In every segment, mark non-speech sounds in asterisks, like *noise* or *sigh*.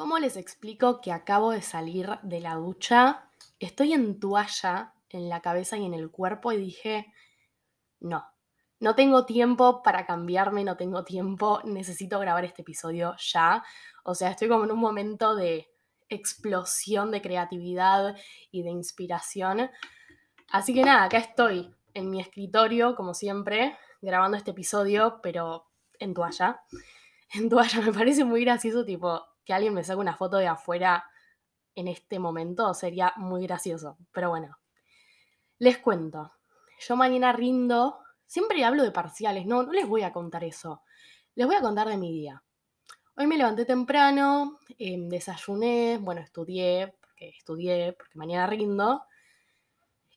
¿Cómo les explico que acabo de salir de la ducha? Estoy en toalla en la cabeza y en el cuerpo y dije, no, no tengo tiempo para cambiarme, no tengo tiempo, necesito grabar este episodio ya. O sea, estoy como en un momento de explosión de creatividad y de inspiración. Así que nada, acá estoy en mi escritorio, como siempre, grabando este episodio, pero en toalla. En toalla *laughs* me parece muy gracioso, tipo, que alguien me saque una foto de afuera en este momento sería muy gracioso. Pero bueno, les cuento. Yo mañana rindo, siempre hablo de parciales, no, no les voy a contar eso. Les voy a contar de mi día. Hoy me levanté temprano, em, desayuné, bueno, estudié, porque estudié, porque mañana rindo.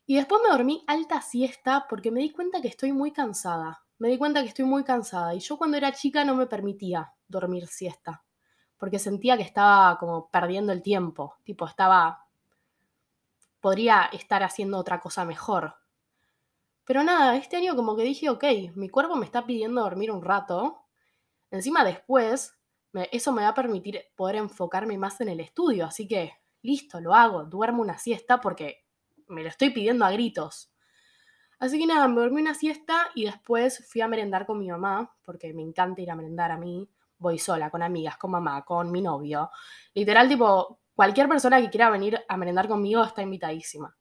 Y después me dormí alta siesta porque me di cuenta que estoy muy cansada. Me di cuenta que estoy muy cansada. Y yo cuando era chica no me permitía dormir siesta porque sentía que estaba como perdiendo el tiempo, tipo estaba, podría estar haciendo otra cosa mejor. Pero nada, este año como que dije, ok, mi cuerpo me está pidiendo dormir un rato, encima después eso me va a permitir poder enfocarme más en el estudio, así que listo, lo hago, duermo una siesta porque me lo estoy pidiendo a gritos. Así que nada, me dormí una siesta y después fui a merendar con mi mamá, porque me encanta ir a merendar a mí voy sola, con amigas, con mamá, con mi novio. Literal, tipo, cualquier persona que quiera venir a merendar conmigo está invitadísima.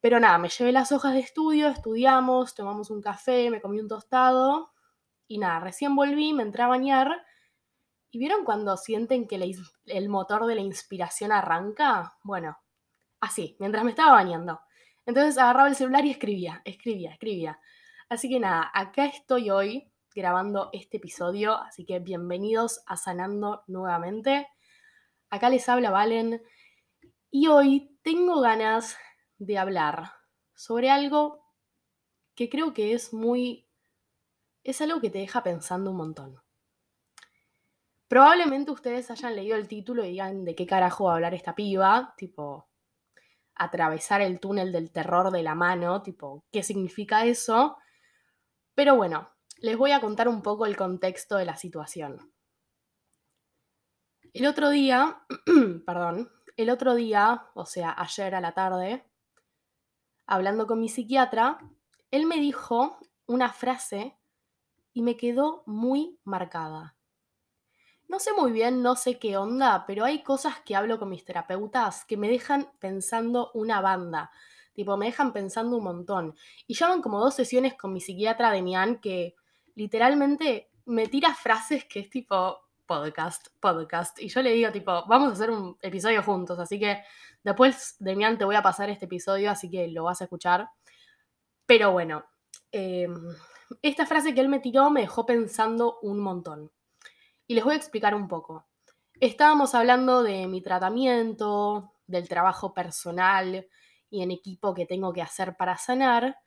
Pero nada, me llevé las hojas de estudio, estudiamos, tomamos un café, me comí un tostado y nada, recién volví, me entré a bañar. ¿Y vieron cuando sienten que el motor de la inspiración arranca? Bueno, así, mientras me estaba bañando. Entonces agarraba el celular y escribía, escribía, escribía. Así que nada, acá estoy hoy grabando este episodio, así que bienvenidos a Sanando nuevamente. Acá les habla Valen y hoy tengo ganas de hablar sobre algo que creo que es muy... es algo que te deja pensando un montón. Probablemente ustedes hayan leído el título y digan de qué carajo va a hablar esta piba, tipo atravesar el túnel del terror de la mano, tipo, ¿qué significa eso? Pero bueno, les voy a contar un poco el contexto de la situación. El otro día, *clears throat* perdón, el otro día, o sea, ayer a la tarde, hablando con mi psiquiatra, él me dijo una frase y me quedó muy marcada. No sé muy bien, no sé qué onda, pero hay cosas que hablo con mis terapeutas que me dejan pensando una banda. Tipo, me dejan pensando un montón. Y llevan como dos sesiones con mi psiquiatra Demian que literalmente me tira frases que es tipo podcast, podcast. Y yo le digo tipo, vamos a hacer un episodio juntos. Así que después, Demian, te voy a pasar este episodio, así que lo vas a escuchar. Pero bueno, em, esta frase que él me tiró me dejó pensando un montón. Y les voy a explicar un poco. Estábamos hablando de mi tratamiento, del trabajo personal y en equipo que tengo que hacer para sanar.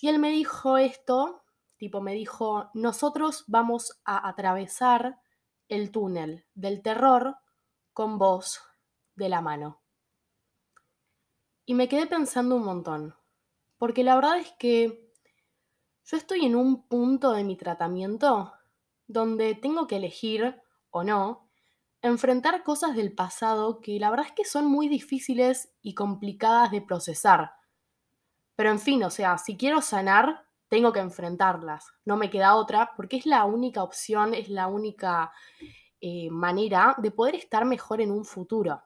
Y él me dijo esto Tipo, me dijo, nosotros vamos a atravesar el túnel del terror con vos de la mano. Y me quedé pensando un montón, porque la verdad es que yo estoy en un punto de mi tratamiento donde tengo que elegir o no enfrentar cosas del pasado que la verdad es que son muy difíciles y complicadas de procesar. Pero en fin, o sea, si quiero sanar, tengo que enfrentarlas, no me queda otra, porque es la única opción, es la única eh, manera de poder estar mejor en un futuro.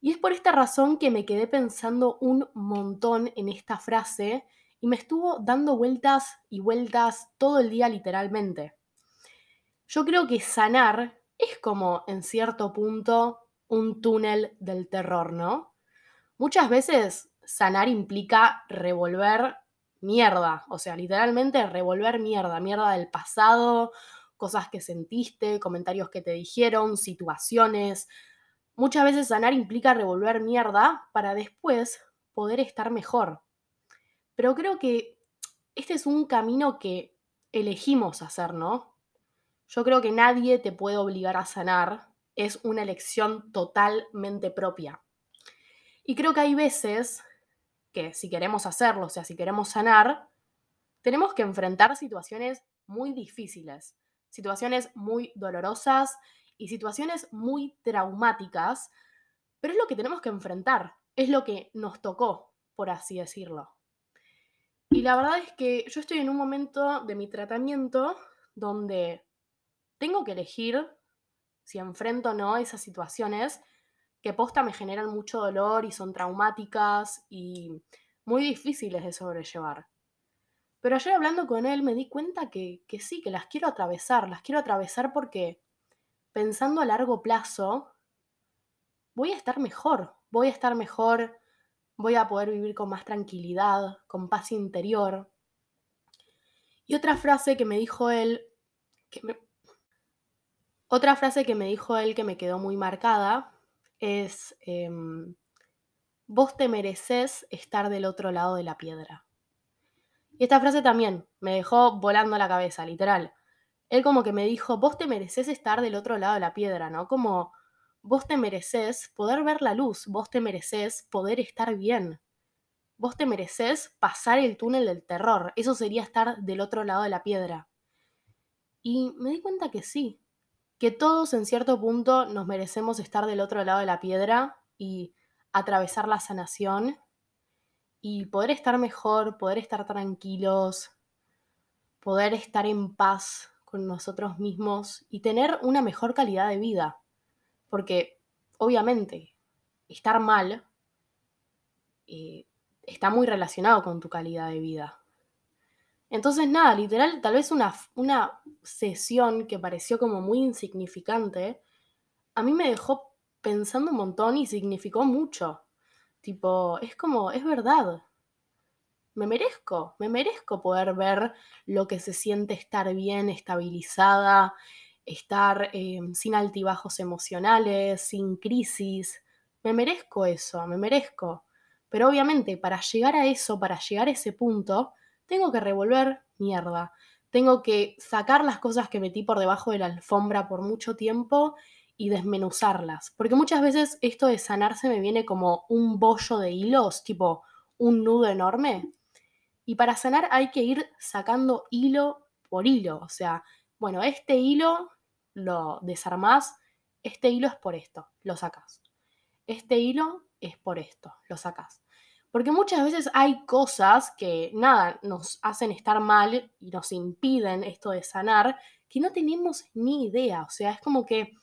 Y es por esta razón que me quedé pensando un montón en esta frase y me estuvo dando vueltas y vueltas todo el día literalmente. Yo creo que sanar es como, en cierto punto, un túnel del terror, ¿no? Muchas veces sanar implica revolver mierda, o sea, literalmente revolver mierda, mierda del pasado, cosas que sentiste, comentarios que te dijeron, situaciones. Muchas veces sanar implica revolver mierda para después poder estar mejor. Pero creo que este es un camino que elegimos hacer, ¿no? Yo creo que nadie te puede obligar a sanar, es una elección totalmente propia. Y creo que hay veces que si queremos hacerlo, o sea, si queremos sanar, tenemos que enfrentar situaciones muy difíciles, situaciones muy dolorosas y situaciones muy traumáticas, pero es lo que tenemos que enfrentar, es lo que nos tocó, por así decirlo. Y la verdad es que yo estoy en un momento de mi tratamiento donde tengo que elegir si enfrento o no esas situaciones que posta me generan mucho dolor y son traumáticas y muy difíciles de sobrellevar. Pero ayer hablando con él me di cuenta que, que sí, que las quiero atravesar, las quiero atravesar porque pensando a largo plazo, voy a estar mejor, voy a estar mejor, voy a poder vivir con más tranquilidad, con paz interior. Y otra frase que me dijo él, otra frase que me dijo él que me quedó muy marcada es, em, vos te mereces estar del otro lado de la piedra. Y esta frase también me dejó volando la cabeza, literal. Él como que me dijo, vos te mereces estar del otro lado de la piedra, ¿no? Como vos te mereces poder ver la luz, vos te mereces poder estar bien. Vos te mereces pasar el túnel del terror. Eso sería estar del otro lado de la piedra. Y me di cuenta que sí, que todos en cierto punto nos merecemos estar del otro lado de la piedra y atravesar la sanación y poder estar mejor, poder estar tranquilos, poder estar en paz con nosotros mismos y tener una mejor calidad de vida. Porque obviamente estar mal eh, está muy relacionado con tu calidad de vida. Entonces, nada, literal, tal vez una, una sesión que pareció como muy insignificante, a mí me dejó pensando un montón y significó mucho. Tipo, es como, es verdad. Me merezco, me merezco poder ver lo que se siente estar bien, estabilizada, estar eh, sin altibajos emocionales, sin crisis. Me merezco eso, me merezco. Pero obviamente para llegar a eso, para llegar a ese punto, tengo que revolver mierda. Tengo que sacar las cosas que metí por debajo de la alfombra por mucho tiempo y desmenuzarlas. Porque muchas veces esto de sanarse me viene como un bollo de hilos, tipo un nudo enorme. Y para sanar hay que ir sacando hilo por hilo. O sea, bueno, este hilo lo desarmás, este hilo es por esto, lo sacas. Este hilo es por esto, lo sacas. Porque muchas veces hay cosas que, nada, nos hacen estar mal y nos impiden esto de sanar, que no tenemos ni idea. O sea, es como que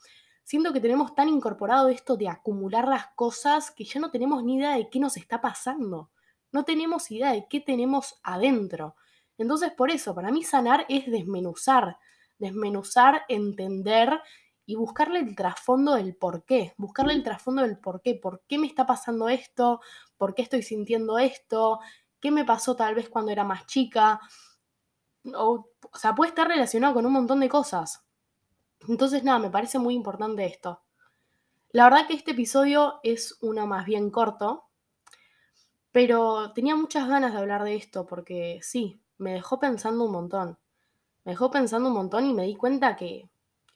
siento que tenemos tan incorporado esto de acumular las cosas que ya no tenemos ni idea de qué nos está pasando. No tenemos idea de qué tenemos adentro. Entonces, por eso, para mí sanar es desmenuzar, desmenuzar, entender y buscarle el trasfondo del por qué, buscarle el trasfondo del por qué, por qué me está pasando esto, por qué estoy sintiendo esto, qué me pasó tal vez cuando era más chica. O, o sea, puede estar relacionado con un montón de cosas. Entonces, nada, me parece muy importante esto. La verdad que este episodio es uno más bien corto, pero tenía muchas ganas de hablar de esto porque sí, me dejó pensando un montón. Me dejó pensando un montón y me di cuenta que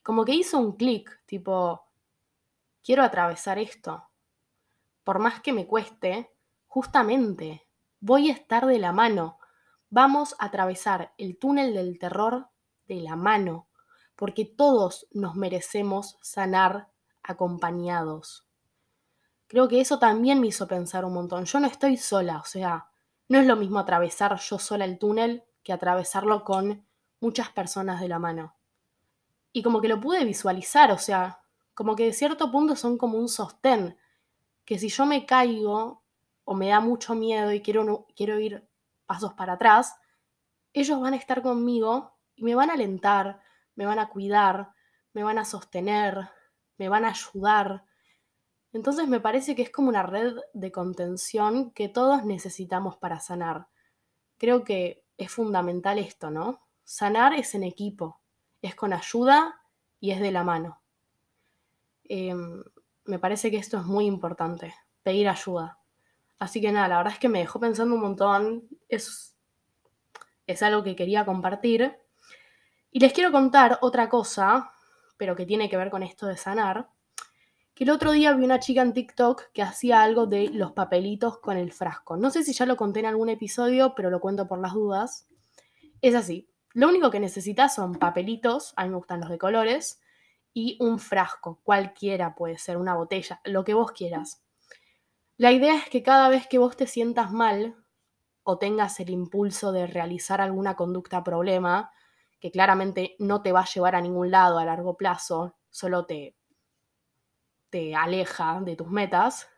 como que hizo un clic, tipo, quiero atravesar esto. Por más que me cueste, justamente, voy a estar de la mano. Vamos a atravesar el túnel del terror de la mano, porque todos nos merecemos sanar acompañados. Creo que eso también me hizo pensar un montón. Yo no estoy sola, o sea, no es lo mismo atravesar yo sola el túnel que atravesarlo con muchas personas de la mano y como que lo pude visualizar, o sea, como que de cierto punto son como un sostén, que si yo me caigo o me da mucho miedo y quiero, quiero ir pasos para atrás, ellos van a estar conmigo y me van a alentar, me van a cuidar, me van a sostener, me van a ayudar. Entonces me parece que es como una red de contención que todos necesitamos para sanar. Creo que es fundamental esto, ¿no? Sanar es en equipo es con ayuda y es de la mano. Em, me parece que esto es muy importante, pedir ayuda. Así que nada, la verdad es que me dejó pensando un montón, es, es algo que quería compartir. Y les quiero contar otra cosa, pero que tiene que ver con esto de sanar, que el otro día vi una chica en TikTok que hacía algo de los papelitos con el frasco. No sé si ya lo conté en algún episodio, pero lo cuento por las dudas. Es así, lo único que necesitas son papelitos, a mí me gustan los de colores, y un frasco, cualquiera puede ser, una botella, lo que vos quieras. La idea es que cada vez que vos te sientas mal o tengas el impulso de realizar alguna conducta problema, que claramente no te va a llevar a ningún lado a largo plazo, solo te, te aleja de tus metas,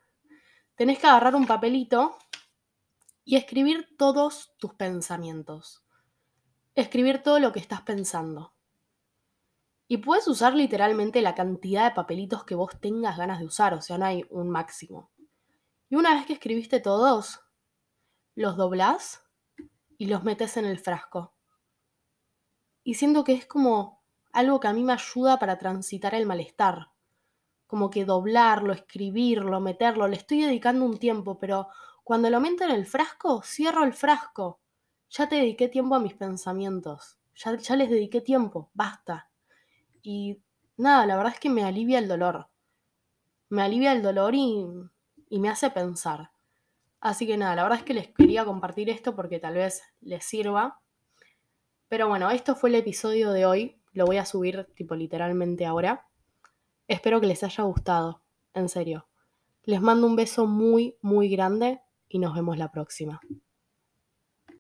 tenés que agarrar un papelito y escribir todos tus pensamientos. Escribir todo lo que estás pensando. Y puedes usar literalmente la cantidad de papelitos que vos tengas ganas de usar, o sea, no hay un máximo. Y una vez que escribiste todos, los doblás y los metes en el frasco. Y siento que es como algo que a mí me ayuda para transitar el malestar. Como que doblarlo, escribirlo, meterlo, le estoy dedicando un tiempo, pero cuando lo meto en el frasco, cierro el frasco. Ya te dediqué tiempo a mis pensamientos. Ya, ya les dediqué tiempo, basta. Y nada, la verdad es que me alivia el dolor. Me alivia el dolor y, y me hace pensar. Así que nada, la verdad es que les quería compartir esto porque tal vez les sirva. Pero bueno, esto fue el episodio de hoy. Lo voy a subir tipo literalmente ahora. Espero que les haya gustado, en serio. Les mando un beso muy, muy grande y nos vemos la próxima.